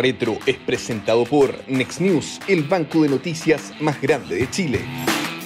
Retro es presentado por Next News, el banco de noticias más grande de Chile.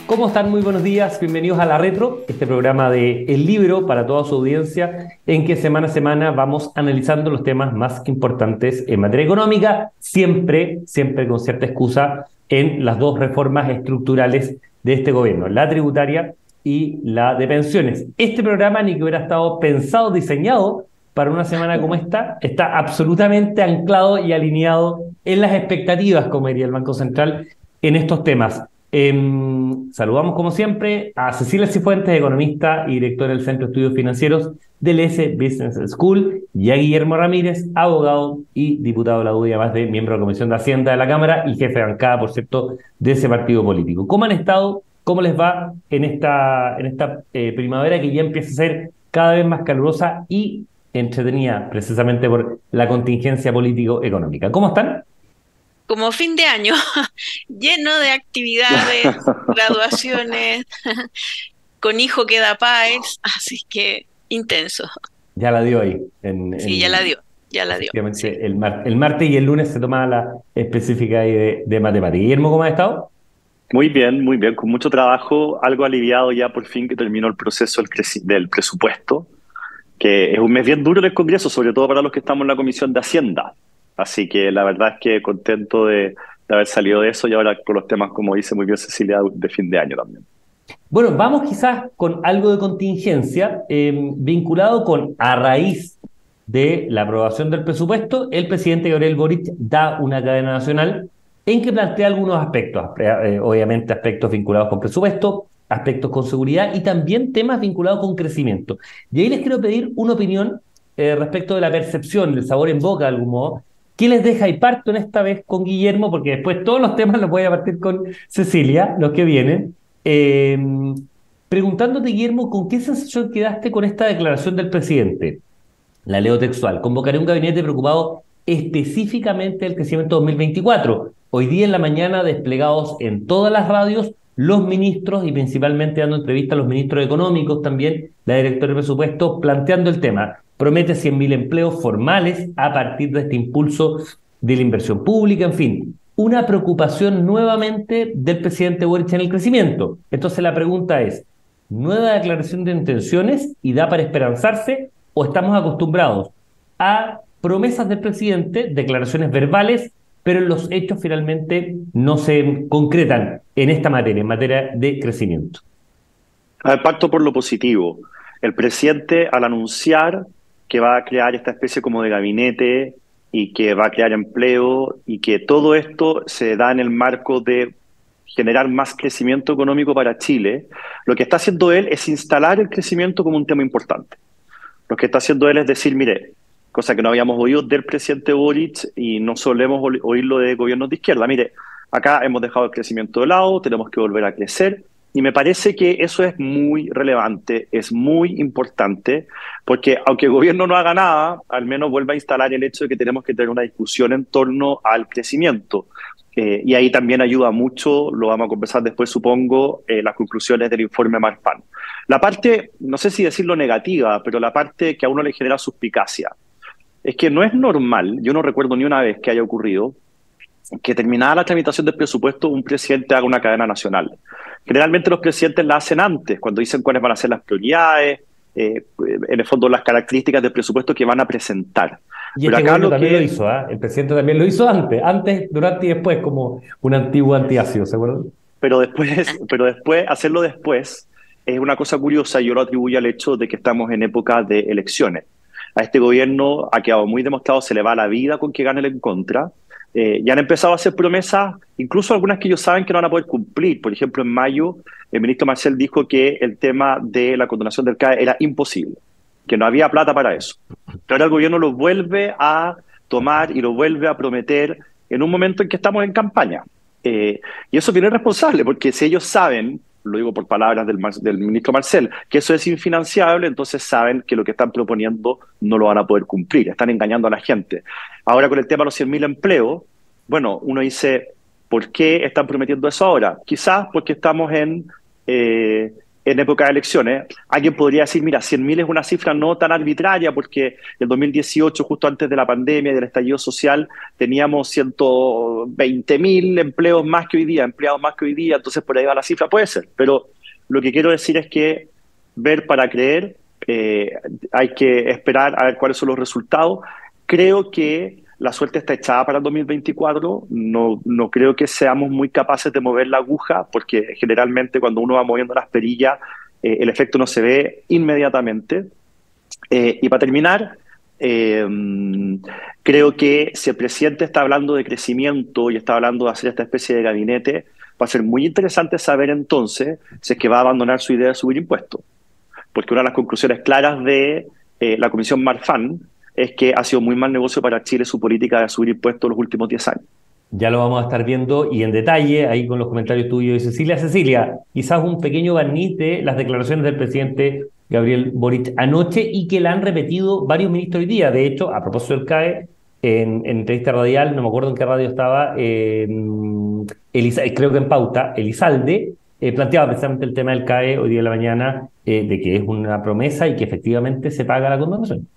¿Cómo están? Muy buenos días, bienvenidos a La Retro, este programa de El Libro para toda su audiencia, en que semana a semana vamos analizando los temas más importantes en materia económica, siempre, siempre con cierta excusa en las dos reformas estructurales de este gobierno, la tributaria y la de pensiones. Este programa ni que hubiera estado pensado, diseñado para una semana como esta, está absolutamente anclado y alineado en las expectativas, como diría el Banco Central, en estos temas. Em, saludamos como siempre a Cecilia Cifuentes, economista y directora del Centro de Estudios Financieros del S Business School, y a Guillermo Ramírez, abogado y diputado de la UDI, además de miembro de la Comisión de Hacienda de la Cámara y jefe de bancada, por cierto, de ese partido político. ¿Cómo han estado? ¿Cómo les va en esta, en esta eh, primavera que ya empieza a ser cada vez más calurosa y entretenida precisamente por la contingencia político-económica? ¿Cómo están? como fin de año, lleno de actividades, graduaciones, con hijo que da paz, así que intenso. Ya la dio ahí. sí, ya la dio, ya la dio. El, el, martes y el lunes se tomaba la específica de, de matemáticas. Guillermo, ¿cómo ha estado? Muy bien, muy bien, con mucho trabajo, algo aliviado ya por fin que terminó el proceso del, del presupuesto, que es un mes bien duro en el Congreso, sobre todo para los que estamos en la Comisión de Hacienda. Así que la verdad es que contento de, haber salido de eso y ahora con los temas, como dice muy bien Cecilia, de fin de año también. Bueno, vamos quizás con algo de contingencia em, vinculado con a raíz de la aprobación del presupuesto, el presidente Gabriel Boric da una cadena nacional en que plantea algunos aspectos, eh, obviamente aspectos vinculados con presupuesto, aspectos con seguridad y también temas vinculados con crecimiento. Y ahí les quiero pedir una opinión eh, respecto de la percepción, del sabor en boca de algún modo, ¿Qué les deja? Y parto en esta vez con Guillermo, porque después todos los temas los voy a partir con Cecilia, los que vienen. Eh, preguntándote, Guillermo, ¿con qué sensación quedaste con esta declaración del presidente? La leo textual. Convocaré un gabinete preocupado específicamente del crecimiento 2024. Hoy día en la mañana desplegados en todas las radios los ministros y principalmente dando entrevistas a los ministros económicos también, la directora de presupuesto, planteando el tema promete 100.000 empleos formales a partir de este impulso de la inversión pública, en fin, una preocupación nuevamente del presidente Boric en el crecimiento. Entonces la pregunta es, ¿nueva declaración de intenciones y da para esperanzarse o estamos acostumbrados a promesas del presidente, declaraciones verbales, pero los hechos finalmente no se concretan en esta materia, en materia de crecimiento? Al pacto por lo positivo. El presidente, al anunciar que va a crear esta especie como de gabinete y que va a crear empleo y que todo esto se da en el marco de generar más crecimiento económico para Chile, lo que está haciendo él es instalar el crecimiento como un tema importante. Lo que está haciendo él es decir, mire, cosa que no habíamos oído del presidente Boric y no solemos oírlo de gobiernos de izquierda, mire, acá hemos dejado el crecimiento de lado, tenemos que volver a crecer y me parece que eso es muy relevante, es muy importante, porque aunque el gobierno no haga nada, al menos vuelve a instalar el hecho de que tenemos que tener una discusión en torno al crecimiento. Eh, y ahí también ayuda mucho, lo vamos a conversar después, supongo, eh, las conclusiones del informe Marfan. La parte, no sé si decirlo negativa, pero la parte que a uno le genera suspicacia, es que no es normal, yo no recuerdo ni una vez que haya ocurrido, que terminada la tramitación del presupuesto un presidente haga una cadena nacional. Generalmente los presidentes la hacen antes, cuando dicen cuáles van a ser las prioridades, eh, en el fondo las características del presupuesto que van a presentar. Y Pero acá lo también lo hizo, ¿eh? el presidente también lo hizo antes, antes, durante y después, como un antiguo antiácido, ¿se acuerdan? Pero después, pero después, hacerlo después es una cosa curiosa y yo lo atribuyo al hecho de que estamos en época de elecciones. A este gobierno ha quedado muy demostrado, se le va la vida con que gane el en contra, eh, ya han empezado a hacer promesas, incluso algunas que ellos saben que no van a poder cumplir. Por ejemplo, en mayo, el ministro Marcel dijo que el tema de la condonación del CAE era imposible, que no había plata para eso. Pero ahora el gobierno lo vuelve a tomar y lo vuelve a prometer en un momento en que estamos en campaña. Eh, y eso viene responsable, porque si ellos saben, lo digo por palabras del, del, ministro Marcel, que eso es infinanciable, entonces saben que lo que están proponiendo no lo van a poder cumplir, están engañando a la gente. Ahora con el tema de los 100.000 empleos, bueno, uno dice, ¿por qué están prometiendo eso ahora? Quizás porque estamos en, eh, en época de elecciones. Alguien podría decir, mira, 100.000 es una cifra no tan arbitraria porque en 2018, justo antes de la pandemia y del estallido social, teníamos 120.000 empleos más que hoy día, empleados más que hoy día, entonces por ahí va la cifra, puede ser. Pero lo que quiero decir es que ver para creer, eh, hay que esperar a ver cuáles son los resultados. Creo que la suerte está echada para el 2024. No, no creo que seamos muy capaces de mover la aguja, porque generalmente cuando uno va moviendo las perillas, eh, el efecto no se ve inmediatamente. Eh, y para terminar, eh, creo que si el presidente está hablando de crecimiento y está hablando de hacer esta especie de gabinete, va a ser muy interesante saber entonces si es que va a abandonar su idea de subir impuestos. Porque una de las conclusiones claras de la Comisión Marfan es que ha sido muy mal negocio para Chile su política de subir impuestos los últimos 10 años. Ya lo vamos a estar viendo y en detalle ahí con los comentarios tuyos de Cecilia. Cecilia, quizás un pequeño barniz de las declaraciones del presidente Gabriel Boric anoche y que la han repetido varios ministros hoy día. De hecho, a propósito del CAE, en, entrevista radial, no me acuerdo en qué radio estaba, eh, creo que en Pauta, Elizalde, eh, planteaba precisamente el tema del CAE hoy día de la mañana, eh, de que es una promesa y que efectivamente se paga la condonación.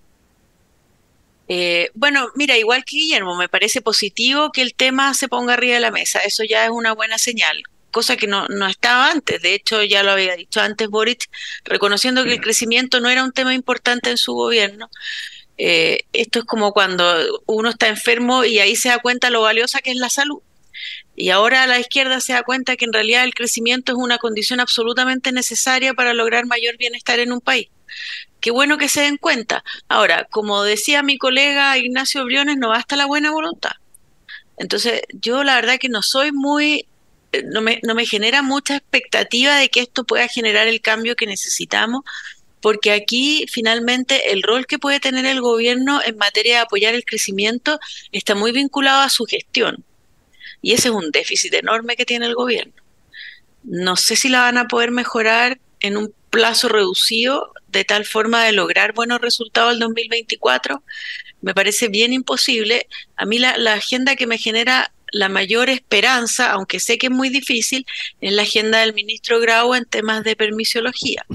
Eh, bueno, mira, igual que Guillermo, me parece positivo que el tema se ponga arriba de la mesa. Eso ya es una buena señal, cosa que no, no estaba antes. De hecho, ya lo había dicho antes Boric, reconociendo que el crecimiento no era un tema importante en su gobierno. Eh, esto es como cuando uno está enfermo y ahí se da cuenta lo valiosa que es la salud. Y ahora la izquierda se da cuenta que en realidad el crecimiento es una condición absolutamente necesaria para lograr mayor bienestar en un país qué bueno que se den cuenta. Ahora, como decía mi colega Ignacio Briones, no basta la buena voluntad. Entonces, yo la verdad que no soy muy, eh, no me, no me genera mucha expectativa de que esto pueda generar el cambio que necesitamos, porque aquí finalmente el rol que puede tener el gobierno en materia de apoyar el crecimiento está muy vinculado a su gestión. Y ese es un déficit enorme que tiene el gobierno. No sé si la van a poder mejorar en un plazo reducido de tal forma de lograr buenos resultados el 2024, me parece bien imposible. A mí la, agenda que me genera la mayor esperanza, aunque sé que es muy difícil, es la agenda del ministro Grau en temas de permisiología.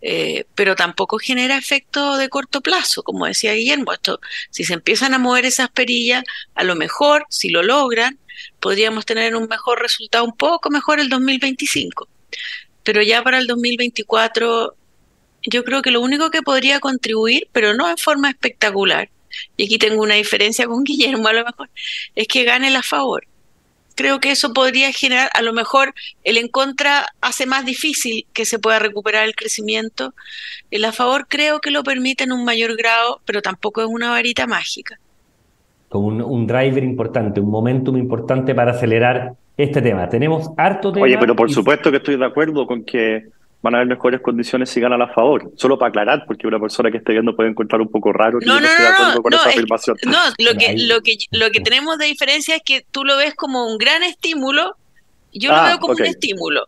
Eh, pero tampoco genera efecto de corto plazo, como decía Guillermo. Esto, si se empiezan a mover esas perillas, a lo mejor, si lo logran, podríamos tener un mejor resultado, un poco mejor el 2025 pero ya para el 2024 yo creo que lo único que podría contribuir, pero no en forma espectacular, y aquí tengo una diferencia con Guillermo a lo mejor, es que gane la favor. Creo que eso podría generar, a lo mejor el en contra hace más difícil que se pueda recuperar el crecimiento. El a favor creo que lo permite en un mayor grado, pero tampoco es una varita mágica. Como un, un driver importante, un momentum importante para acelerar este tema. Tenemos harto tema. Oye, pero por supuesto que estoy de acuerdo con que van a haber mejores condiciones si ganan a favor. Solo para aclarar, porque una persona que esté viendo puede encontrar un poco raro que no, no, no, no, con esa afirmación. No, lo que, lo, que, lo que tenemos de diferencia es que tú lo ves como un gran estímulo, yo lo ah, veo como un estímulo.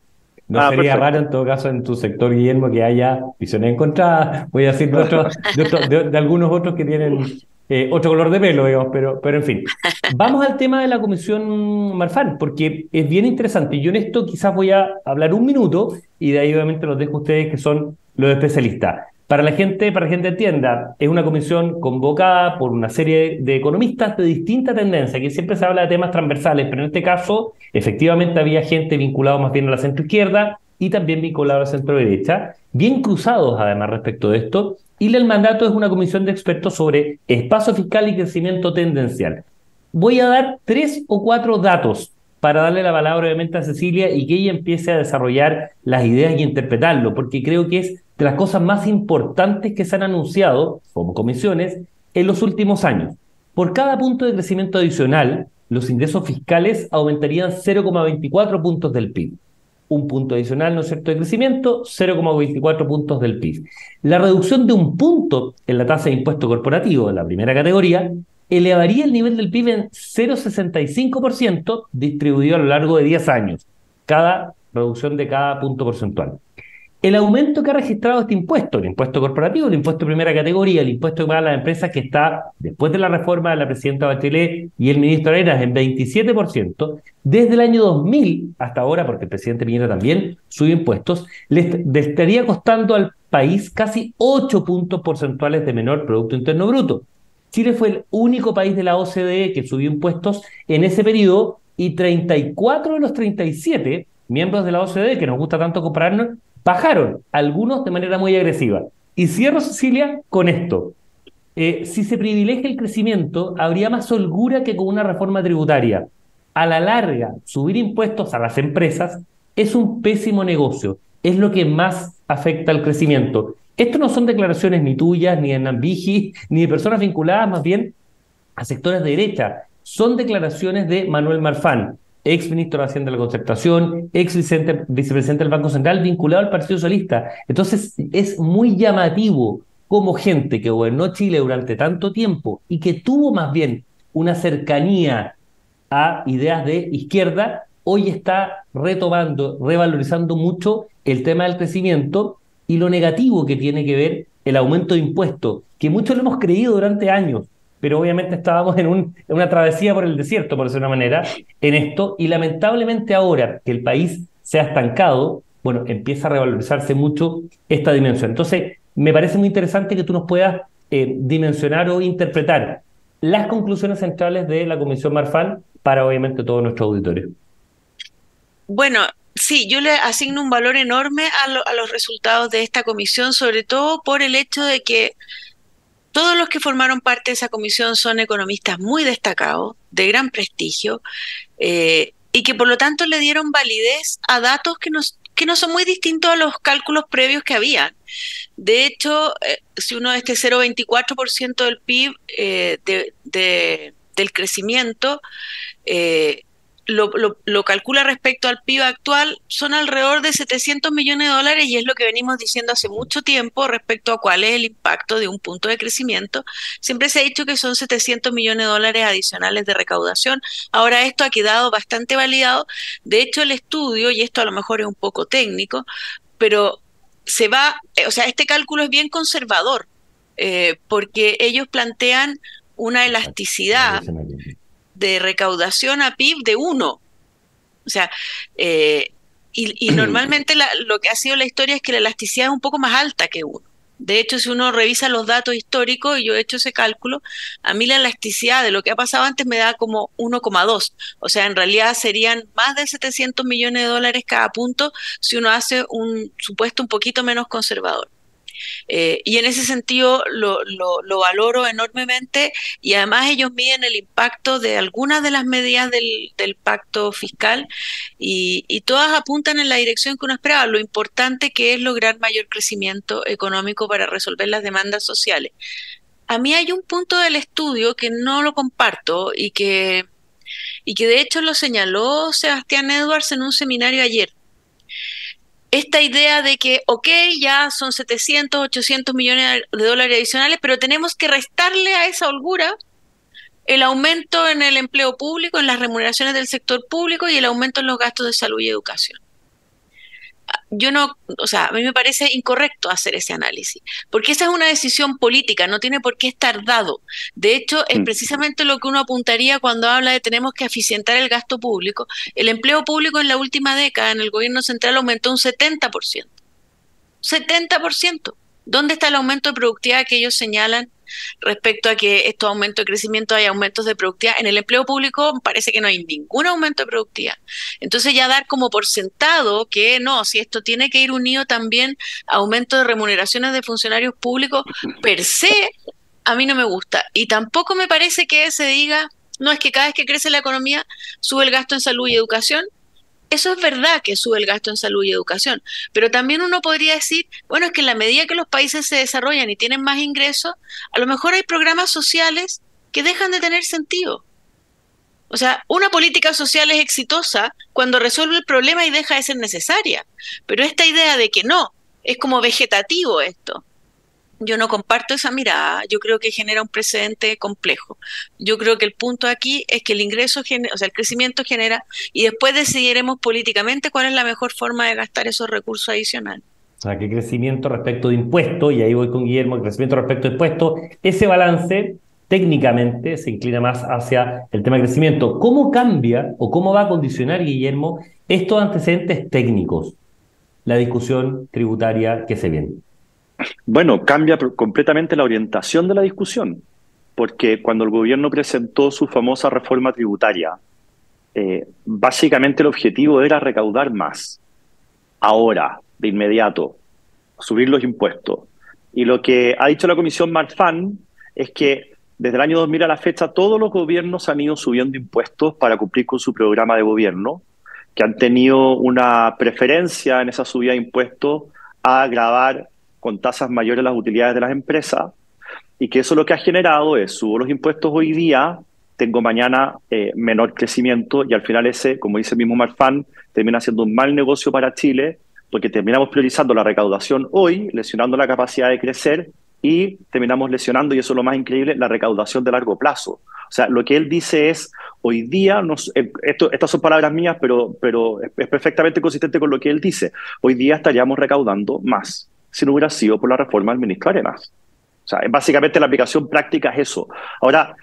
No ah, sería raro en todo caso en tu sector, Guillermo, que haya visiones encontradas, voy a decir de, de algunos otros que tienen eh, otro color de pelo, digamos, pero, pero en fin. Vamos al tema de la comisión Marfan, porque es bien interesante. Yo en esto quizás voy a hablar un minuto y de ahí obviamente los dejo a ustedes que son los especialistas. Para la gente, para que la gente entienda, es una comisión convocada por una serie de economistas de distinta tendencia, que siempre se habla de temas transversales, pero en este caso, efectivamente había gente vinculada más bien a la centro izquierda y también vinculada a la centro derecha, bien cruzados además respecto de esto, y el mandato es una comisión de expertos sobre espacio fiscal y crecimiento tendencial. Voy a dar tres o cuatro datos para darle la palabra obviamente a Cecilia y que ella empiece a desarrollar las ideas y interpretarlo, porque creo que es de las cosas más importantes que se han anunciado como comisiones en los últimos años. Por cada punto de crecimiento adicional, los ingresos fiscales aumentarían 0,24 puntos del PIB un punto adicional, ¿no es cierto?, de crecimiento, 0,24 puntos del PIB. La reducción de un punto en la tasa de impuesto corporativo de la primera categoría elevaría el nivel del PIB en 0,65% distribuido a lo largo de 10 años, cada reducción de cada punto porcentual. El aumento que ha registrado este impuesto, el impuesto corporativo, el impuesto de primera categoría, el impuesto que pagan las empresas que está, después de la reforma de la presidenta Bachelet y el ministro Arenas, en 27%, desde el año 2000 hasta ahora, porque el presidente Piñera también sube impuestos, le, estaría costando al país casi 8 puntos porcentuales de menor Producto Interno Bruto. Chile fue el único país de la OCDE que subió impuestos en ese periodo y 34 de los 37 miembros de la OCDE, que nos gusta tanto compararnos, bajaron, algunos de manera muy agresiva. Y cierro, Cecilia, con esto. Eh, si se privilegia el crecimiento, habría más holgura que con una reforma tributaria. A la larga, subir impuestos a las empresas es un pésimo negocio, es lo que más afecta al crecimiento. Esto no son declaraciones ni tuyas, ni de Nambigi, ni de personas vinculadas más bien a sectores de derecha. Son declaraciones de Manuel Marfán, ex ministro de Hacienda de la Concertación, ex vicepresidente del Banco Central, vinculado al Partido Socialista. Entonces, es muy llamativo como gente que gobernó Chile durante tanto tiempo y que tuvo más bien una cercanía a ideas de izquierda, hoy está retomando, revalorizando mucho el tema del crecimiento y lo negativo que tiene que ver el aumento de impuestos, que muchos lo hemos creído durante años, pero obviamente estábamos en, un, en una travesía por el desierto, por decir una manera, en esto, y lamentablemente ahora que el país se ha estancado, bueno, empieza a revalorizarse mucho esta dimensión. Entonces, me parece muy interesante que tú nos puedas eh, dimensionar o interpretar las conclusiones centrales de la Comisión Marfal para obviamente todo nuestro auditorio. Bueno, sí, yo le asigno un valor enorme a los resultados de esta comisión, sobre todo por el hecho de que todos los que formaron parte de esa comisión son economistas muy destacados, de gran prestigio, eh, y que por lo tanto le dieron validez a datos que, no son muy distintos a los cálculos previos que habían. De hecho, eh, si uno este 0,24% del PIB eh, del crecimiento, lo, calcula respecto al PIB actual, son alrededor de 700 millones de dólares y es lo que venimos diciendo hace mucho tiempo respecto a cuál es el impacto de un punto de crecimiento. Siempre se ha dicho que son 700 millones de dólares adicionales de recaudación. Ahora esto ha quedado bastante validado. De hecho, el estudio, y esto a lo mejor es un poco técnico, pero se va, eh, o sea, este cálculo es bien conservador, eh, porque ellos plantean una elasticidad de recaudación a PIB de uno. O sea, eh, y, normalmente lo que ha sido la historia es que la elasticidad es un poco más alta que uno. De hecho, si uno revisa los datos históricos, y yo he hecho ese cálculo, a mí la elasticidad de lo que ha pasado antes me da como 1,2. O sea, en realidad serían más de 700 millones de dólares cada punto si uno hace un supuesto un poquito menos conservador. Eh, y en ese sentido lo, lo, valoro enormemente y además ellos miden el impacto de algunas de las medidas del, del pacto fiscal y, y, todas apuntan en la dirección que uno esperaba, lo importante que es lograr mayor crecimiento económico para resolver las demandas sociales. A mí hay un punto del estudio que no lo comparto y que, y que de hecho lo señaló Sebastián Edwards en un seminario ayer esta idea de que, ok, ya son 700, 800 millones de dólares adicionales, pero tenemos que restarle a esa holgura el aumento en el empleo público, en las remuneraciones del sector público y el aumento en los gastos de salud y educación yo no, o sea, a mí me parece incorrecto hacer ese análisis, porque esa es una decisión política, no tiene por qué estar dado. De hecho, es mm. precisamente lo que uno apuntaría cuando habla de tenemos que eficientar el gasto público. El empleo público en la última década en el gobierno central aumentó un 70%. 70%. ¿Dónde está el aumento de productividad que ellos señalan respecto a que estos aumentos de crecimiento hay aumentos de productividad. En el empleo público parece que no hay ningún aumento de productividad. Entonces ya dar como por sentado que no, si esto tiene que ir unido también a aumento de remuneraciones de funcionarios públicos, per se, a mí no me gusta. Y tampoco me parece que se diga, no es que cada vez que crece la economía sube el gasto en salud y educación eso es verdad que sube el gasto en salud y educación, pero también uno podría decir, bueno, es que en la medida que los países se desarrollan y tienen más ingresos, a lo mejor hay programas sociales que dejan de tener sentido. O sea, una política social es exitosa cuando resuelve el problema y deja de ser necesaria, pero esta idea de que no, es como vegetativo esto yo no comparto esa mirada, yo creo que genera un precedente complejo. Yo creo que el punto aquí es que el ingreso, o sea, el crecimiento genera y después decidiremos políticamente cuál es la mejor forma de gastar esos recursos adicionales. O sea, qué crecimiento respecto de impuestos, y ahí voy con Guillermo, crecimiento respecto de impuestos, ese balance técnicamente se inclina más hacia el tema de crecimiento. ¿Cómo cambia o cómo va a condicionar, Guillermo, estos antecedentes técnicos la discusión tributaria que se viene? Bueno, cambia completamente la orientación de la discusión, porque cuando el gobierno presentó su famosa reforma tributaria, eh, básicamente el objetivo era recaudar más. Ahora, de inmediato, subir los impuestos. Y lo que ha dicho la Comisión Marfan es que desde el año 2000 a la fecha todos los gobiernos han ido subiendo impuestos para cumplir con su programa de gobierno, que han tenido una preferencia en esa subida de impuestos a grabar con tasas mayores las utilidades de las empresas y que eso lo que ha generado es subo los impuestos hoy día, tengo mañana eh, menor crecimiento y al final ese, como dice el mismo Marfan, termina siendo un mal negocio para Chile porque terminamos priorizando la recaudación hoy, lesionando la capacidad de crecer y terminamos lesionando, y eso es lo más increíble, la recaudación de largo plazo. O sea, lo que él dice es, hoy día, nos, eh, estas son palabras mías, pero, pero es perfectamente consistente con lo que él dice, hoy día estaríamos recaudando más si no hubiera sido por la reforma del ministro Arenas. O sea, básicamente la aplicación práctica es eso. Ahora,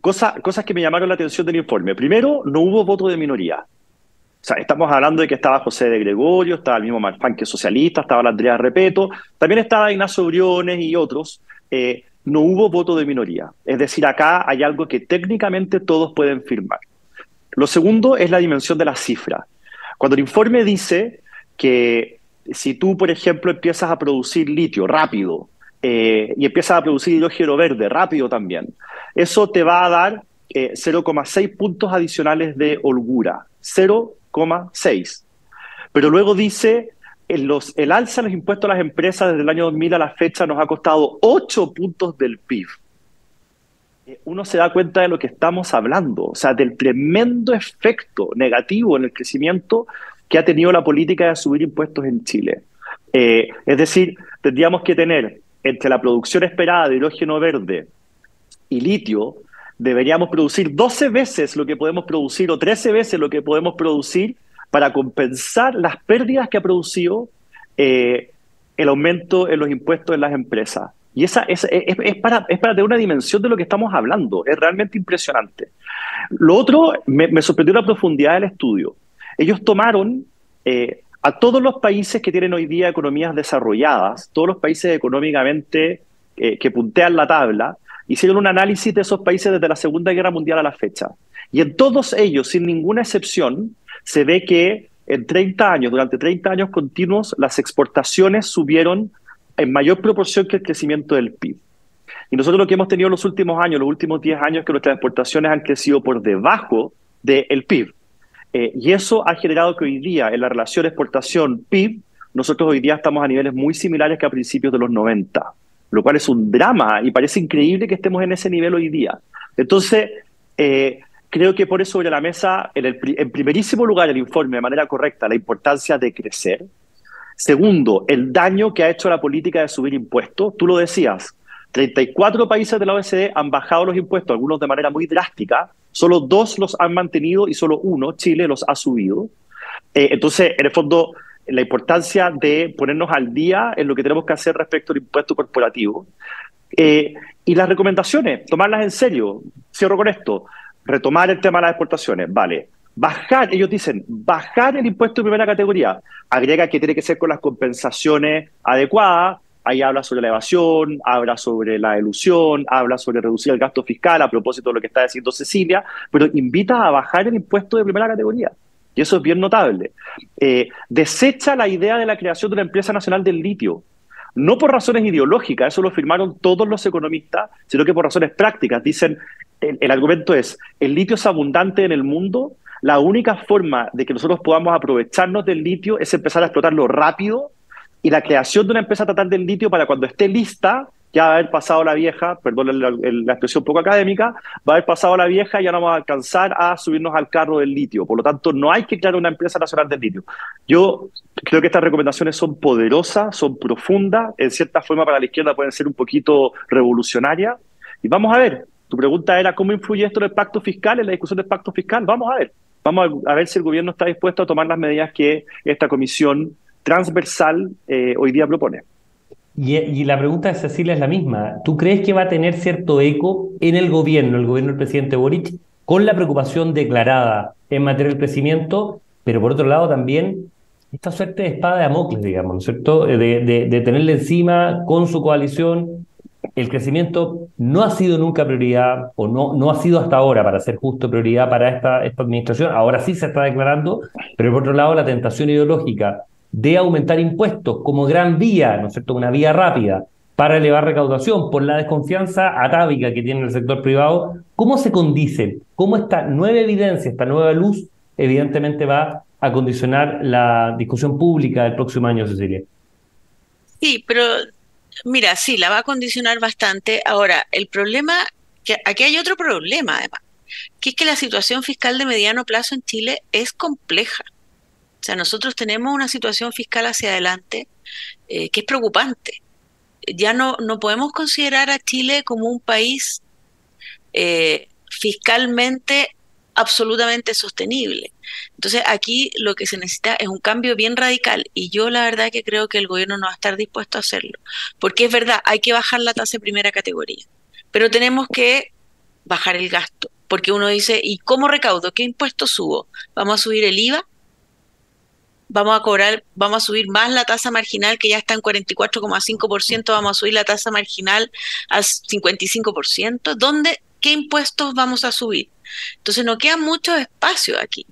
cosa, cosas que me llamaron la atención del informe. Primero, no hubo voto de minoría. O sea, estamos hablando de que estaba José de Gregorio, estaba el mismo Marfán que es socialista, estaba la Andrea Repeto, también estaba Ignacio Briones y otros. Eh, no hubo voto de minoría. Es decir, acá hay algo que técnicamente todos pueden firmar. Lo segundo es la dimensión de la cifra. Cuando el informe dice que si tú, por ejemplo, empiezas a producir litio rápido eh, y empiezas a producir hidrógeno verde rápido también, eso te va a dar 0,6 eh, puntos adicionales de holgura. 0, 6. Pero luego dice, el, los, el alza de los impuestos a las empresas desde el año 2000 a la fecha nos ha costado 8 puntos del PIB. Eh, uno se da cuenta de lo que estamos hablando, o sea, del tremendo efecto negativo en el crecimiento que ha tenido la política de subir impuestos en Chile. Eh, es decir, tendríamos que tener entre la producción esperada de hidrógeno verde y litio, deberíamos producir 12 veces lo que podemos producir o 13 veces lo que podemos producir para compensar las pérdidas que ha producido eh, el aumento en los impuestos en las empresas. Y esa, es, para, es para tener una dimensión de lo que estamos hablando. Es realmente impresionante. Lo otro, me, sorprendió la profundidad del estudio. Ellos tomaron eh, a todos los países que tienen hoy día economías desarrolladas, todos los países económicamente eh, que puntean la tabla, hicieron un análisis de esos países desde la Segunda Guerra Mundial a la fecha. Y en todos ellos, sin ninguna excepción, se ve que en 30 años, durante 30 años continuos, las exportaciones subieron en mayor proporción que el crecimiento del PIB. Y nosotros lo que hemos tenido en los últimos años, los últimos 10 años, es que nuestras exportaciones han crecido por debajo del PIB. Eh, y eso ha generado que hoy día, en la relación exportación-PIB, nosotros hoy día estamos a niveles muy similares que a principios de los 90 lo cual es un drama y parece increíble que estemos en ese nivel hoy día. Entonces, eh, creo que pone sobre la mesa, en, el, en primerísimo lugar, el informe de manera correcta, la importancia de crecer. Segundo, el daño que ha hecho la política de subir impuestos. Tú lo decías, 34 países de la OECD han bajado los impuestos, algunos de manera muy drástica, solo dos los han mantenido y solo uno, Chile, los ha subido. Eh, entonces, en el fondo, la importancia de ponernos al día en lo que tenemos que hacer respecto al impuesto corporativo. Eh, y las recomendaciones, tomarlas en serio. Cierro con esto. Retomar el tema de las exportaciones. Vale. Bajar, ellos dicen, bajar el impuesto de primera categoría. Agrega que tiene que ser con las compensaciones adecuadas. Ahí habla sobre la evasión, habla sobre la ilusión, habla sobre reducir el gasto fiscal a propósito de lo que está diciendo Cecilia, pero invita a bajar el impuesto de primera categoría. Y eso es bien notable. Eh, desecha la idea de la creación de una empresa nacional del litio. No por razones ideológicas, eso lo firmaron todos los economistas, sino que por razones prácticas. Dicen, el, argumento es, el litio es abundante en el mundo, la única forma de que nosotros podamos aprovecharnos del litio es empezar a explotarlo rápido y la creación de una empresa estatal del litio para cuando esté lista ya va a haber pasado la vieja, perdón la, expresión poco académica, va a haber pasado la vieja y ya no vamos a alcanzar a subirnos al carro del litio. Por lo tanto, no hay que crear una empresa nacional del litio. Yo creo que estas recomendaciones son poderosas, son profundas, en cierta forma para la izquierda pueden ser un poquito revolucionarias. Y vamos a ver, tu pregunta era cómo influye esto en el pacto fiscal, en la discusión del pacto fiscal. Vamos a ver, vamos a ver si el gobierno está dispuesto a tomar las medidas que esta comisión transversal eh, hoy día propone. Y, la pregunta de Cecilia es la misma. ¿Tú crees que va a tener cierto eco en el gobierno, el gobierno del presidente Boric, con la preocupación declarada en materia del crecimiento, pero por otro lado también esta suerte de espada de Amocles, digamos, ¿no es cierto? De, de, tenerle encima con su coalición. El crecimiento no ha sido nunca prioridad, o no, no ha sido hasta ahora, para ser justo, prioridad para esta, esta administración. Ahora sí se está declarando, pero por otro lado, la tentación ideológica de aumentar impuestos como gran vía, ¿no es cierto?, una vía rápida para elevar recaudación por la desconfianza atávica que tiene el sector privado, ¿cómo se condice? ¿Cómo esta nueva evidencia, esta nueva luz, evidentemente va a condicionar la discusión pública del próximo año, Cecilia? Sí, pero mira, sí, la va a condicionar bastante. Ahora, el problema, que aquí hay otro problema además, que es que la situación fiscal de mediano plazo en Chile es compleja. O sea, nosotros tenemos una situación fiscal hacia adelante eh, que es preocupante. Ya no, no podemos considerar a Chile como un país eh, fiscalmente absolutamente sostenible. Entonces aquí lo que se necesita es un cambio bien radical y yo la verdad que creo que el gobierno no va a estar dispuesto a hacerlo, porque es verdad, hay que bajar la tasa de primera categoría, pero tenemos que bajar el gasto, porque uno dice, ¿y cómo recaudo? ¿Qué impuestos subo? ¿Vamos a subir el IVA? Vamos a cobrar, vamos a subir más la tasa marginal que ya está en 44,5%, vamos a subir la tasa marginal al 55%, ¿dónde, qué impuestos vamos a subir? Entonces no queda mucho espacio aquí.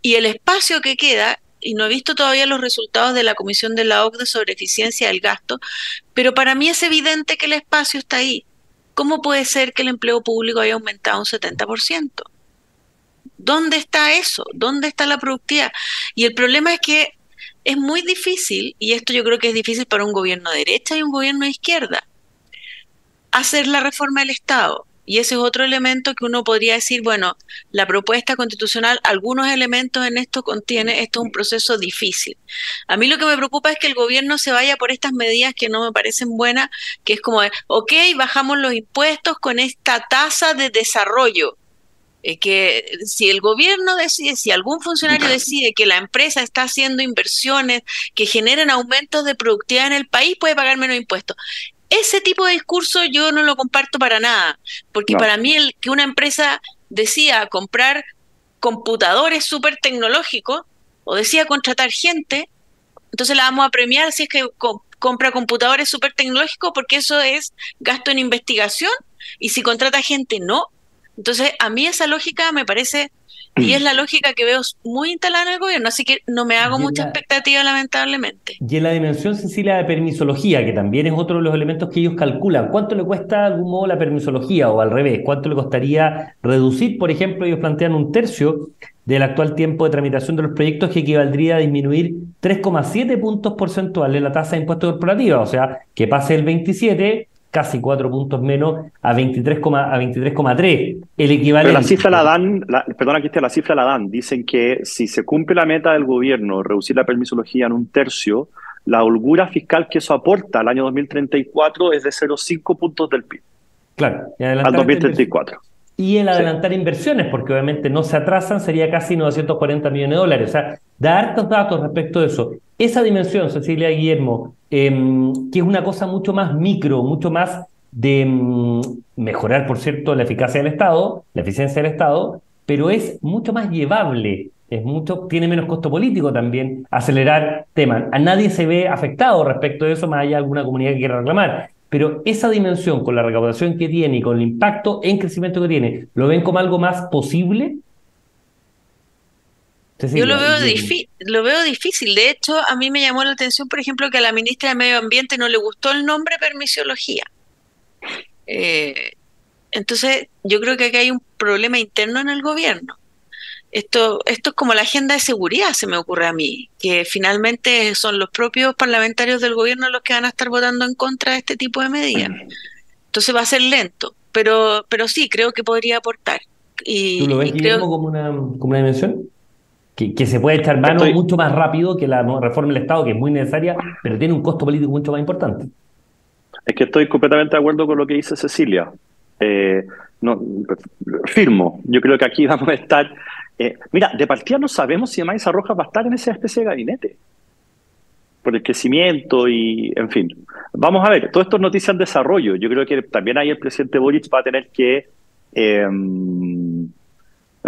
Y el espacio que queda, y no he visto todavía los resultados de la Comisión de la OCDE sobre eficiencia del gasto, pero para mí es evidente que el espacio está ahí. ¿Cómo puede ser que el empleo público haya aumentado un 70%? ¿Dónde está eso? ¿Dónde está la productividad? Y el problema es que es muy difícil, y esto yo creo que es difícil para un gobierno de derecha y un gobierno de izquierda, hacer la reforma del Estado. Y ese es otro elemento que uno podría decir, bueno, la propuesta constitucional, algunos elementos en esto contiene, esto es un proceso difícil. A mí lo que me preocupa es que el gobierno se vaya por estas medidas que no me parecen buenas, que es como, ok, bajamos los impuestos con esta tasa de desarrollo. Eh, que si el gobierno decide, si algún funcionario decide que la empresa está haciendo inversiones que generen aumentos de productividad en el país, puede pagar menos impuestos. Ese tipo de discurso yo no lo comparto para nada, porque para mí el que una empresa decía comprar computadores súper tecnológicos o decía contratar gente, entonces la vamos a premiar si es que compra computadores súper tecnológicos porque eso es gasto en investigación y si contrata gente no. Entonces, a mí esa lógica me parece, y es la lógica que veo muy instalada en el gobierno, así que no me hago mucha expectativa, lamentablemente. Y en la dimensión, Cecilia, de permisología, que también es otro de los elementos que ellos calculan, ¿cuánto le cuesta de algún modo la permisología o al revés? ¿Cuánto le costaría reducir? Por ejemplo, ellos plantean un tercio del actual tiempo de tramitación de los proyectos que equivaldría a disminuir 3,7 puntos porcentuales la tasa de impuestos corporativos, o sea, que pase el 27 casi cuatro puntos menos a 23,3. A 23, el equivalente. la cifra la dan, la, perdona que la cifra la dan. Dicen que si se cumple la meta del gobierno, reducir la permisología en un tercio, la holgura fiscal que eso aporta al año 2034 es de 0,5 puntos del PIB. Claro, al 2034. Y el adelantar inversiones, porque obviamente no se atrasan, sería casi 940 millones de dólares. O sea, da hartos datos respecto de eso. Esa dimensión, Cecilia Guillermo, em, que es una cosa mucho más micro, mucho más de em, mejorar, por cierto, la eficacia del Estado, la eficiencia del Estado, pero es mucho más llevable, es mucho, tiene menos costo político también acelerar temas. A nadie se ve afectado respecto de eso, más allá de alguna comunidad que quiera reclamar. Pero esa dimensión, con la recaudación que tiene y con el impacto en crecimiento que tiene, ¿lo ven como algo más posible? Yo lo veo, lo veo difícil. De hecho, a mí me llamó la atención, por ejemplo, que a la ministra de Medio Ambiente no le gustó el nombre permisiología. Eh, entonces, yo creo que aquí hay un problema interno en el gobierno. Esto, esto es como la agenda de seguridad, se me ocurre a mí, que finalmente son los propios parlamentarios del gobierno los que van a estar votando en contra de este tipo de medidas. Entonces va a ser lento, pero, pero sí, creo que podría aportar. Y, ¿Tú lo ves, como, una, como una dimensión? Que, se puede echar mano mucho más rápido que la reforma del Estado, que es muy necesaria, pero tiene un costo político mucho más importante. Es que estoy completamente de acuerdo con lo que dice Cecilia. Eh, no, firmo. Yo creo que aquí vamos a estar. Eh, mira, de partida no sabemos si Maíz Rojas va a estar en esa especie de gabinete. por el crecimiento y, en fin. Vamos a ver, todo esto es noticia en desarrollo. Yo creo que también ahí el presidente Boric va a tener que em,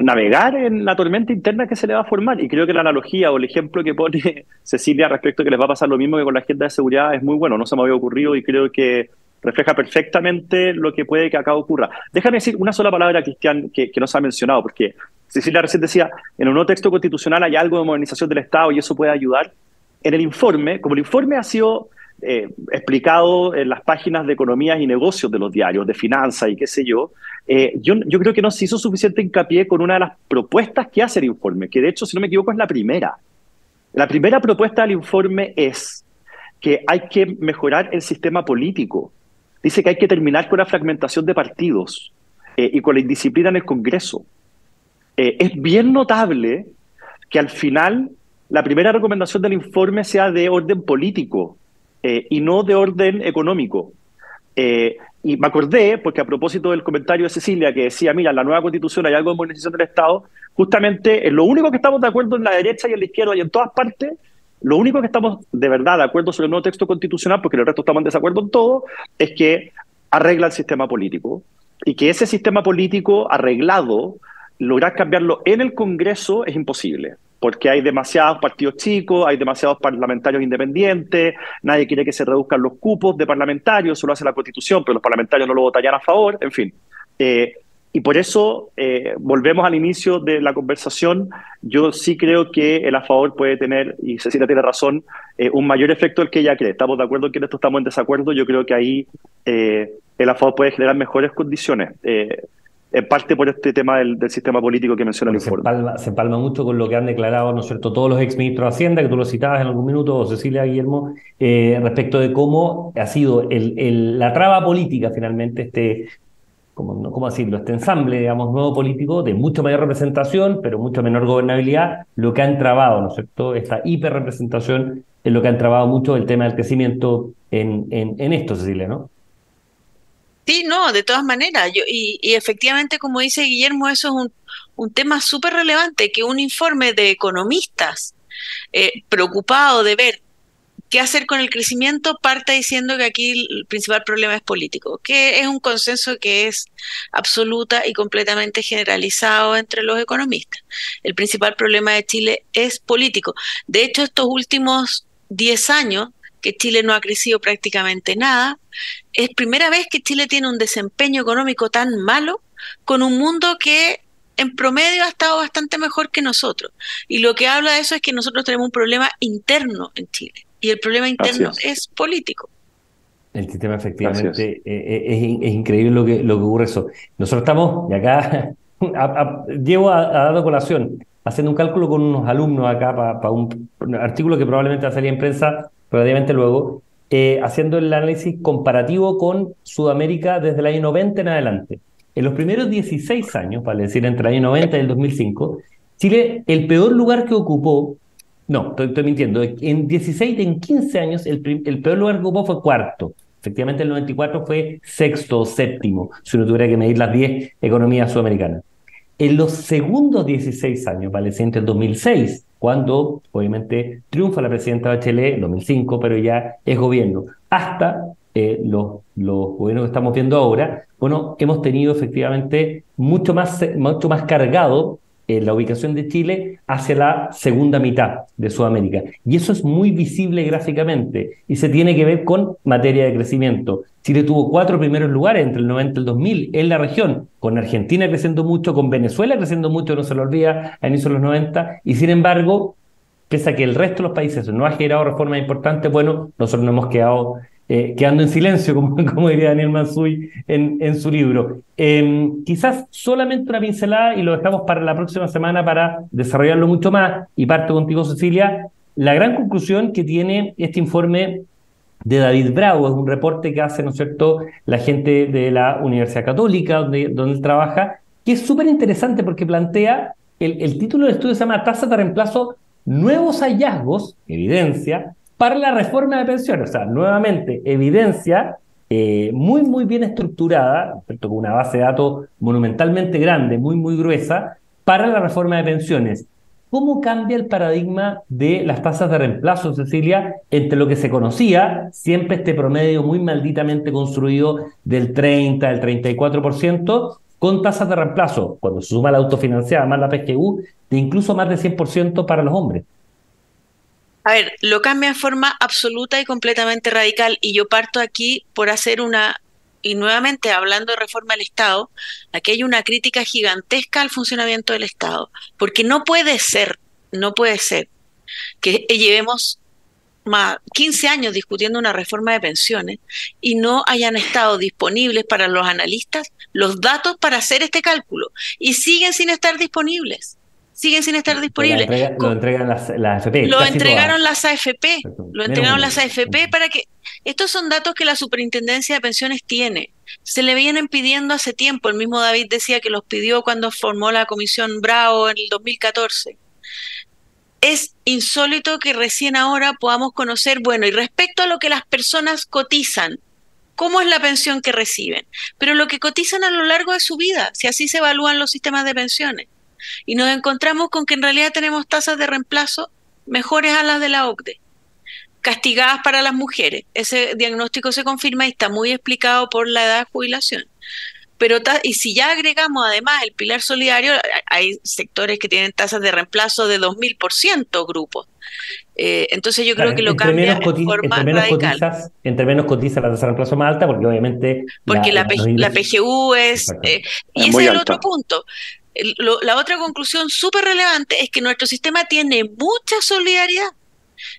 navegar en la tormenta interna que se le va a formar. Y creo que la analogía o el ejemplo que pone Cecilia respecto a que les va a pasar lo mismo que con la agenda de seguridad es muy bueno. No se me había ocurrido y creo que refleja perfectamente lo que puede que acá ocurra. Déjame decir una sola palabra, Cristian, que, que no se ha mencionado, porque Cecilia recién decía, en un nuevo texto constitucional hay algo de modernización del Estado y eso puede ayudar. En el informe, como el informe ha sido eh, explicado en las páginas de economías y negocios de los diarios, de finanzas y qué sé yo, eh, yo, yo creo que no se hizo suficiente hincapié con una de las propuestas que hace el informe, que de hecho, si no me equivoco, es la primera. La primera propuesta del informe es que hay que mejorar el sistema político. Dice que hay que terminar con la fragmentación de partidos eh, y con la indisciplina en el Congreso. es bien notable que al final la primera recomendación del informe sea de orden político eh, y no de orden económico. Eh, y me acordé, porque a propósito del comentario de Cecilia, que decía, mira, en la nueva constitución hay algo de modernización del Estado, justamente en lo único que estamos de acuerdo en la derecha y en la izquierda y en todas partes, lo único que estamos de verdad de acuerdo sobre el nuevo texto constitucional, porque el resto estamos en desacuerdo en todo, es que arregla el sistema político y que ese sistema político arreglado, lograr cambiarlo en el Congreso es imposible porque hay demasiados partidos chicos, hay demasiados parlamentarios independientes, nadie quiere que se reduzcan los cupos de parlamentarios, eso lo hace la Constitución, pero los parlamentarios no lo votarían a favor, en fin. Eh, y por eso, eh, volvemos al inicio de la conversación, yo sí creo que el a favor puede tener, y Cecilia tiene razón, eh, un mayor efecto del que ella cree. Estamos de acuerdo en que en esto estamos en desacuerdo, yo creo que ahí el a favor puede generar mejores condiciones en parte por este tema del, sistema político que menciona el informe. Se palma, mucho con lo que han declarado, ¿no es cierto?, todos los exministros de Hacienda, que tú lo citabas en algún minuto, Cecilia Guillermo, eh, respecto de cómo ha sido el, la traba política finalmente, este, ¿cómo, ¿cómo decirlo?, este ensamble, digamos, nuevo político de mucho mayor representación, pero mucho menor gobernabilidad, lo que han trabado, ¿no es cierto?, esta hiperrepresentación es lo que han trabado mucho el tema del crecimiento en, en, en esto, Cecilia, ¿no? Sí, no, de todas maneras. Yo, y, efectivamente, como dice Guillermo, eso es un, tema súper relevante, que un informe de economistas eh, preocupado de ver qué hacer con el crecimiento parte diciendo que aquí el principal problema es político, que es un consenso que es absoluta y completamente generalizado entre los economistas. El principal problema de Chile es político. De hecho, estos últimos 10 años que Chile no ha crecido prácticamente nada. Es primera vez que Chile tiene un desempeño económico tan malo con un mundo que en promedio ha estado bastante mejor que nosotros. Y lo que habla de eso es que nosotros tenemos un problema interno en Chile. Y el problema interno es. político. El sistema efectivamente eh, eh, es. increíble lo que, lo que ocurre eso. Nosotros estamos, y acá llevo a, a dado colación, haciendo un cálculo con unos alumnos acá para un, un, artículo que probablemente va a salir en prensa relativamente luego, eh, haciendo el análisis comparativo con Sudamérica desde el año 90 en adelante. En los primeros 16 años, vale decir, entre el año 90 y el 2005, Chile, el peor lugar que ocupó, no, estoy, mintiendo, en 16, en 15 años, el, el peor lugar que ocupó fue cuarto. Efectivamente, el 94 fue sexto o séptimo, si uno tuviera que medir las 10 economías sudamericanas. En los segundos 16 años, vale decir, entre el 2006 cuando obviamente triunfa la presidenta Bachelet en 2005, pero ya es gobierno, hasta eh, los, los gobiernos que estamos viendo ahora, bueno, hemos tenido efectivamente mucho más, mucho más cargado la ubicación de Chile hacia la segunda mitad de Sudamérica. Y eso es muy visible gráficamente y se tiene que ver con materia de crecimiento. Chile tuvo cuatro primeros lugares entre el 90 y el 2000 en la región, con Argentina creciendo mucho, con Venezuela creciendo mucho, no se lo olvida, a inicios de los 90, y sin embargo, pese a que el resto de los países no ha generado reformas importantes, bueno, nosotros nos hemos quedado eh, quedando en silencio, como, diría Daniel Mansuy en, en su libro. Em, quizás solamente una pincelada y lo dejamos para la próxima semana para desarrollarlo mucho más. Y parto contigo, Cecilia. La gran conclusión que tiene este informe de David Bravo, es un reporte que hace, ¿no es cierto?, la gente de la Universidad Católica, donde, donde él trabaja, que es súper interesante porque plantea, el, el título del estudio se llama Tasa de reemplazo, nuevos hallazgos, evidencia, para la reforma de pensiones. O sea, nuevamente, evidencia eh, muy, muy bien estructurada, con una base de datos monumentalmente grande, muy, muy gruesa, para la reforma de pensiones. ¿Cómo cambia el paradigma de las tasas de reemplazo, Cecilia, entre lo que se conocía, siempre este promedio muy malditamente construido del 30, del 34%, con tasas de reemplazo, cuando se suma la autofinanciada más la PGU, de incluso más de 100% para los hombres? A ver, lo cambia en forma absoluta y completamente radical y yo parto aquí por hacer una, y nuevamente hablando de reforma del Estado, aquí hay una crítica gigantesca al funcionamiento del Estado, porque no puede ser, no puede ser que llevemos más 15 años discutiendo una reforma de pensiones y no hayan estado disponibles para los analistas los datos para hacer este cálculo y siguen sin estar disponibles siguen sin estar disponibles. lo entregan las, AFP. Lo entregaron las AFP. Lo entregaron las AFP para que... Estos son datos que la Superintendencia de Pensiones tiene. Se le vienen pidiendo hace tiempo. El mismo David decía que los pidió cuando formó la Comisión Bravo en el 2014. Es insólito que recién ahora podamos conocer, bueno, y respecto a lo que las personas cotizan, cómo es la pensión que reciben, pero lo que cotizan a lo largo de su vida, si así se evalúan los sistemas de pensiones y nos encontramos con que en realidad tenemos tasas de reemplazo mejores a las de la OCDE, castigadas para las mujeres. Ese diagnóstico se confirma y está muy explicado por la edad de jubilación. Pero y si ya agregamos además el pilar solidario, hay sectores que tienen tasas de reemplazo de 2000% grupos. Eh, entonces yo creo que lo cambia en forma entre menos Cotizas, entre menos cotiza la tasa de reemplazo más alta, porque obviamente... Porque la, la, PGU es... Eh, y ese es el otro punto la otra conclusión súper relevante es que nuestro sistema tiene mucha solidaridad.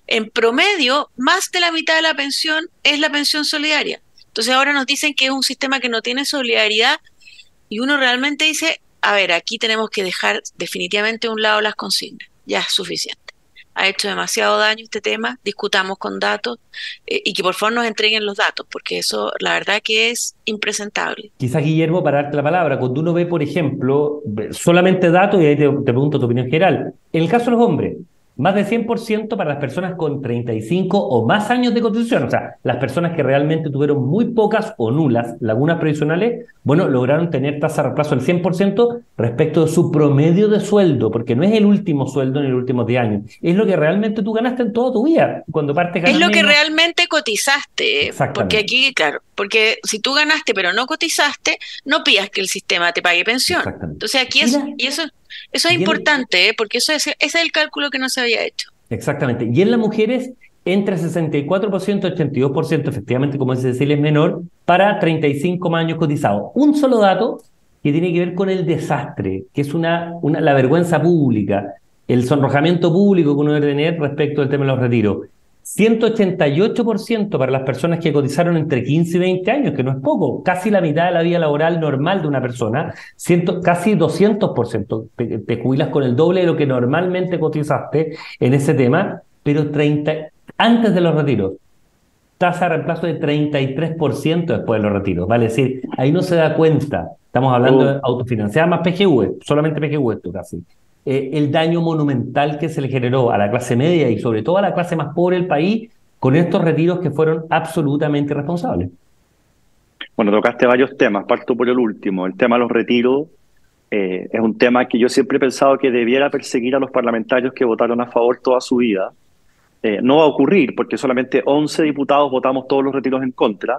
En promedio, más de la mitad de la pensión es la pensión solidaria. Entonces ahora nos dicen que es un sistema que no tiene solidaridad y uno realmente dice, a ver, aquí tenemos que dejar definitivamente a un lado las consignas. Ya es suficiente ha hecho demasiado daño este tema, discutamos con datos eh, y que por favor nos entreguen los datos, porque eso la verdad que es impresentable. Quizás, Guillermo, para darte la palabra, cuando uno ve, por ejemplo, solamente datos, y ahí te, te pregunto tu opinión general, en el caso de los hombres, más de 100% para las personas con 35 o más años de cotización, o sea, las personas que realmente tuvieron muy pocas o nulas lagunas previsionales, bueno, lograron tener tasa de reemplazo del 100% respecto de su promedio de sueldo, porque no es el último sueldo en el último 10 años, es lo que realmente tú ganaste en toda tu vida, cuando partes Es lo que realmente cotizaste, porque aquí, claro, porque si tú ganaste pero no cotizaste, no pidas que el sistema te pague pensión. Entonces aquí es, y eso eso es importante, ¿eh? porque eso es, ese es el cálculo que no se había hecho. Exactamente. Y en las mujeres, entre 64% y 82%, efectivamente, como dice Cecilia, es menor, para 35 años cotizados. Un solo dato que tiene que ver con el desastre, que es una, una, la vergüenza pública, el sonrojamiento público que uno debe tener respecto al tema de los retiros. 188% para las personas que cotizaron entre 15 y 20 años, que no es poco, casi la mitad de la vida laboral normal de una persona, ciento, casi 200%, te, te, jubilas con el doble de lo que normalmente cotizaste en ese tema, pero 30, antes de los retiros, tasa de reemplazo de 33% después de los retiros, vale decir, ahí no se da cuenta, estamos hablando de autofinanciada más PGV, solamente PGV esto casi. Eh, el daño monumental que se le generó a la clase media y sobre todo a la clase más pobre del país con estos retiros que fueron absolutamente irresponsables. Bueno, tocaste varios temas, parto por el último. El tema de los retiros eh, es un tema que yo siempre he pensado que debiera perseguir a los parlamentarios que votaron a favor toda su vida. Eh, no va a ocurrir porque solamente 11 diputados votamos todos los retiros en contra.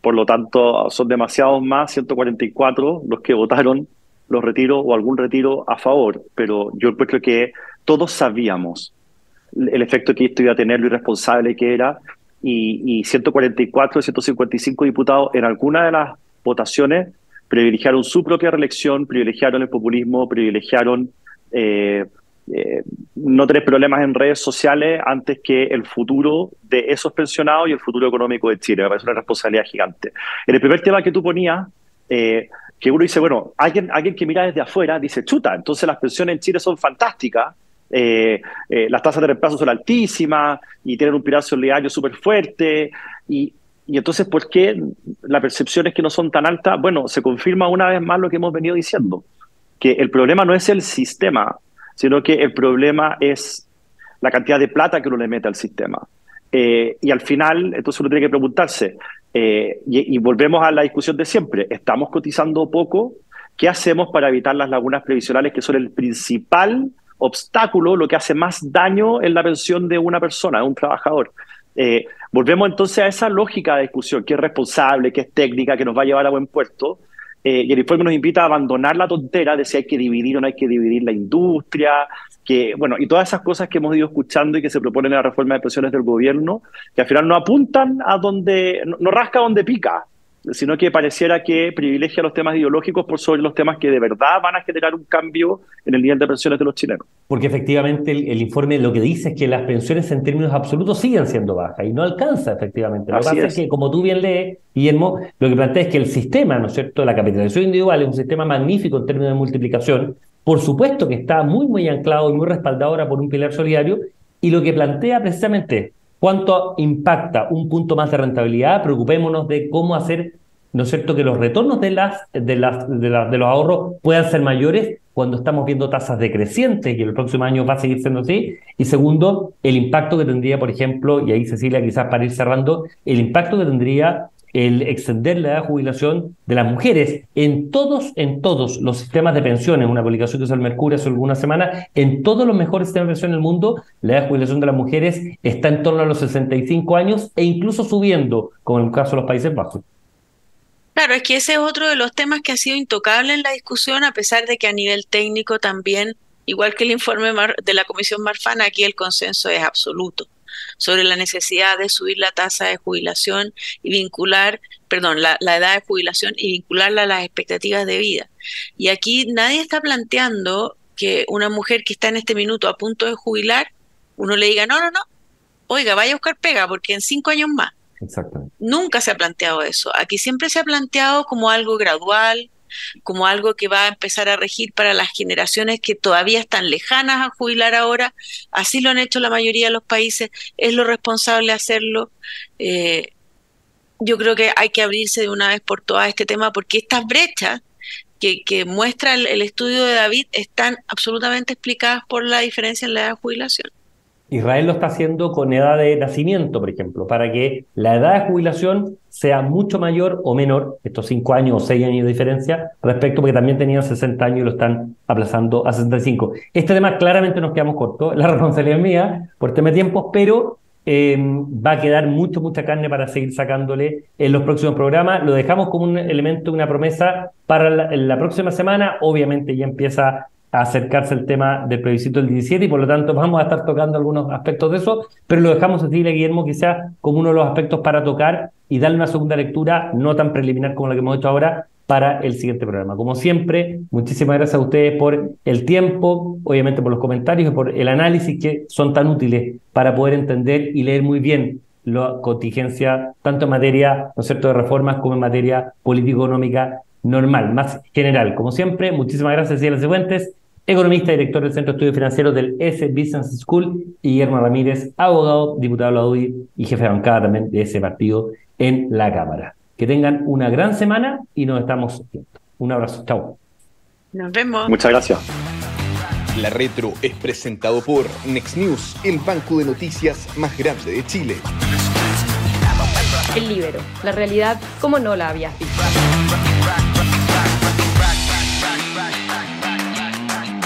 Por lo tanto, son demasiados más, 144, los que votaron los retiros o algún retiro a favor, pero yo creo que todos sabíamos el efecto que esto iba a tener, lo irresponsable que era, y, y 144 155 diputados en alguna de las votaciones privilegiaron su propia reelección, privilegiaron el populismo, privilegiaron eh, eh, no tener problemas en redes sociales antes que el futuro de esos pensionados y el futuro económico de Chile. Me parece una responsabilidad gigante. En el primer tema que tú ponías, eh, que uno dice, bueno, alguien, alguien que mira desde afuera dice, chuta, entonces las pensiones en Chile son fantásticas, eh, eh, las tasas de reemplazo son altísimas y tienen un pilar solidario súper fuerte. Y, y entonces, ¿por qué la percepción es que no son tan altas? Bueno, se confirma una vez más lo que hemos venido diciendo, que el problema no es el sistema, sino que el problema es la cantidad de plata que uno le mete al sistema. Eh, y al final, entonces uno tiene que preguntarse, eh, y, volvemos a la discusión de siempre, ¿estamos cotizando poco? ¿Qué hacemos para evitar las lagunas previsionales que son el principal obstáculo lo que hace más daño en la pensión de una persona, de un trabajador. Eh, volvemos entonces a esa lógica de discusión, que es responsable, que es técnica, que nos va a llevar a buen puerto. Eh, y el informe nos invita a abandonar la tontera de si hay que dividir o no hay que dividir la industria, que, bueno, y todas esas cosas que hemos ido escuchando y que se proponen en la reforma de pensiones del gobierno, que al final no apuntan a donde, no, rasca donde pica, sino que pareciera que privilegia los temas ideológicos por sobre los temas que de verdad van a generar un cambio en el nivel de pensiones de los chilenos. Porque efectivamente el, informe lo que dice es que las pensiones en términos absolutos siguen siendo bajas y no alcanza efectivamente. Lo que pasa es. que, como tú bien lees, Guillermo, lo que plantea es que el sistema, ¿no es cierto?, la capitalización individual es un sistema magnífico en términos de multiplicación, por supuesto que está muy, muy anclado y muy respaldado ahora por un pilar solidario, y lo que plantea precisamente cuánto impacta un punto más de rentabilidad, preocupémonos de cómo hacer, ¿no es cierto?, que los retornos de, las, de, las, de, los ahorros puedan ser mayores cuando estamos viendo tasas decrecientes, y el próximo año va a seguir siendo así. Y segundo, el impacto que tendría, por ejemplo, y ahí Cecilia quizás para ir cerrando, el impacto que tendría el extender la edad de jubilación de las mujeres en todos, en todos los sistemas de pensiones, una publicación que es el Mercurio hace algunas semanas, en todos los mejores sistemas de pensión del mundo, la edad de jubilación de las mujeres está en torno a los 65 años e incluso subiendo, como en el caso de los Países Bajos. Claro, es que ese es otro de los temas que ha sido intocable en la discusión, a pesar de que a nivel técnico también, igual que el informe de la Comisión Marfana, aquí el consenso es absoluto sobre la necesidad de subir la tasa de jubilación y vincular, perdón, la, edad de jubilación y vincularla a las expectativas de vida. Y aquí nadie está planteando que una mujer que está en este minuto a punto de jubilar, uno le diga, no, no, no, oiga, vaya a buscar pega porque en cinco años más. Exactamente. Nunca se ha planteado eso. Aquí siempre se ha planteado como algo gradual, como algo que va a empezar a regir para las generaciones que todavía están lejanas a jubilar ahora. Así lo han hecho la mayoría de los países, es lo responsable hacerlo. Eh, yo creo que hay que abrirse de una vez por todas este tema porque estas brechas que, muestra el, el, estudio de David están absolutamente explicadas por la diferencia en la edad de jubilación. Israel lo está haciendo con edad de nacimiento, por ejemplo, para que la edad de jubilación sea mucho mayor o menor, estos cinco años o seis años de diferencia, respecto porque también tenían 60 años y lo están aplazando a 65. Este tema claramente nos quedamos cortos, la responsabilidad es mía por tema de tiempos, pero em, va a quedar mucho, mucha carne para seguir sacándole en los próximos programas. Lo dejamos como un elemento, una promesa para la, la próxima semana. Obviamente ya empieza acercarse al tema del plebiscito del 17 y por lo tanto vamos a estar tocando algunos aspectos de eso, pero lo dejamos así, Guillermo, quizás como uno de los aspectos para tocar y darle una segunda lectura no tan preliminar como la que hemos hecho ahora para el siguiente programa. Como siempre, muchísimas gracias a ustedes por el tiempo, obviamente por los comentarios y por el análisis que son tan útiles para poder entender y leer muy bien la contingencia, tanto en materia ¿no es cierto? de reformas como en materia político-económica normal, más general. Como siempre, muchísimas gracias, Cielo Cifuentes economista y director del Centro de Estudios Financieros del S Business School, y Guillermo Ramírez, abogado, diputado de la UDI y jefe de bancada también de ese partido en la Cámara. Que tengan una gran semana y nos estamos viendo. Un abrazo, chao. Nos vemos. Muchas gracias. La Retro es presentado por Next News, el banco de noticias más grande de Chile. El Libero, la realidad como no la habías visto.